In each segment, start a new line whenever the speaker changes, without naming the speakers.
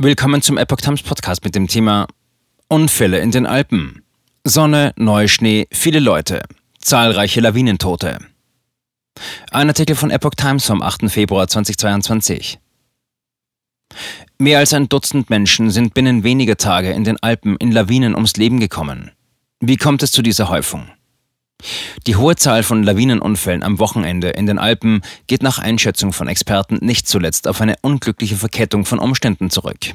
Willkommen zum Epoch Times Podcast mit dem Thema Unfälle in den Alpen. Sonne, Neuschnee, viele Leute, zahlreiche Lawinentote. Ein Artikel von Epoch Times vom 8. Februar 2022. Mehr als ein Dutzend Menschen sind binnen weniger Tage in den Alpen in Lawinen ums Leben gekommen. Wie kommt es zu dieser Häufung? Die hohe Zahl von Lawinenunfällen am Wochenende in den Alpen geht nach Einschätzung von Experten nicht zuletzt auf eine unglückliche Verkettung von Umständen zurück.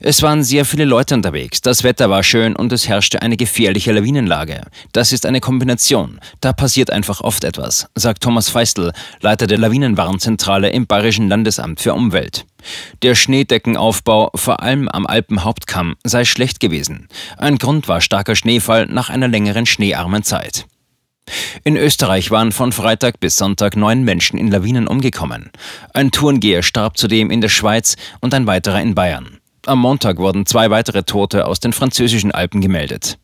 Es waren sehr viele Leute unterwegs, das Wetter war schön und es herrschte eine gefährliche Lawinenlage. Das ist eine Kombination. Da passiert einfach oft etwas, sagt Thomas Feistel, Leiter der Lawinenwarnzentrale im Bayerischen Landesamt für Umwelt. Der Schneedeckenaufbau, vor allem am Alpenhauptkamm, sei schlecht gewesen. Ein Grund war starker Schneefall nach einer längeren schneearmen Zeit. In Österreich waren von Freitag bis Sonntag neun Menschen in Lawinen umgekommen. Ein Tourengeher starb zudem in der Schweiz und ein weiterer in Bayern. Am Montag wurden zwei weitere Tote aus den französischen Alpen gemeldet.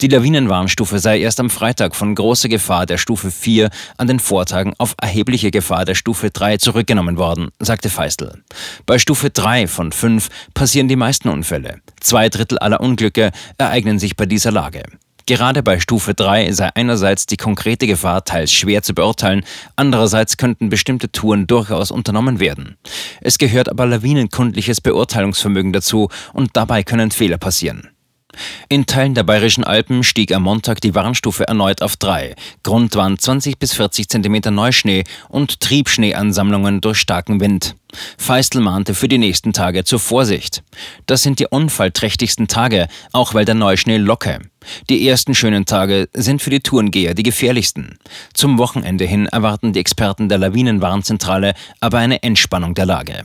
Die Lawinenwarnstufe sei erst am Freitag von großer Gefahr der Stufe 4 an den Vortagen auf erhebliche Gefahr der Stufe 3 zurückgenommen worden, sagte Feistel. Bei Stufe 3 von 5 passieren die meisten Unfälle. Zwei Drittel aller Unglücke ereignen sich bei dieser Lage. Gerade bei Stufe 3 sei einerseits die konkrete Gefahr teils schwer zu beurteilen, andererseits könnten bestimmte Touren durchaus unternommen werden. Es gehört aber lawinenkundliches Beurteilungsvermögen dazu und dabei können Fehler passieren. In Teilen der Bayerischen Alpen stieg am Montag die Warnstufe erneut auf 3. Grund waren 20 bis 40 cm Neuschnee und Triebschneeansammlungen durch starken Wind. Feistel mahnte für die nächsten Tage zur Vorsicht. Das sind die unfallträchtigsten Tage, auch weil der Neuschnee locke. Die ersten schönen Tage sind für die Tourengeher die gefährlichsten. Zum Wochenende hin erwarten die Experten der Lawinenwarnzentrale aber eine Entspannung der Lage.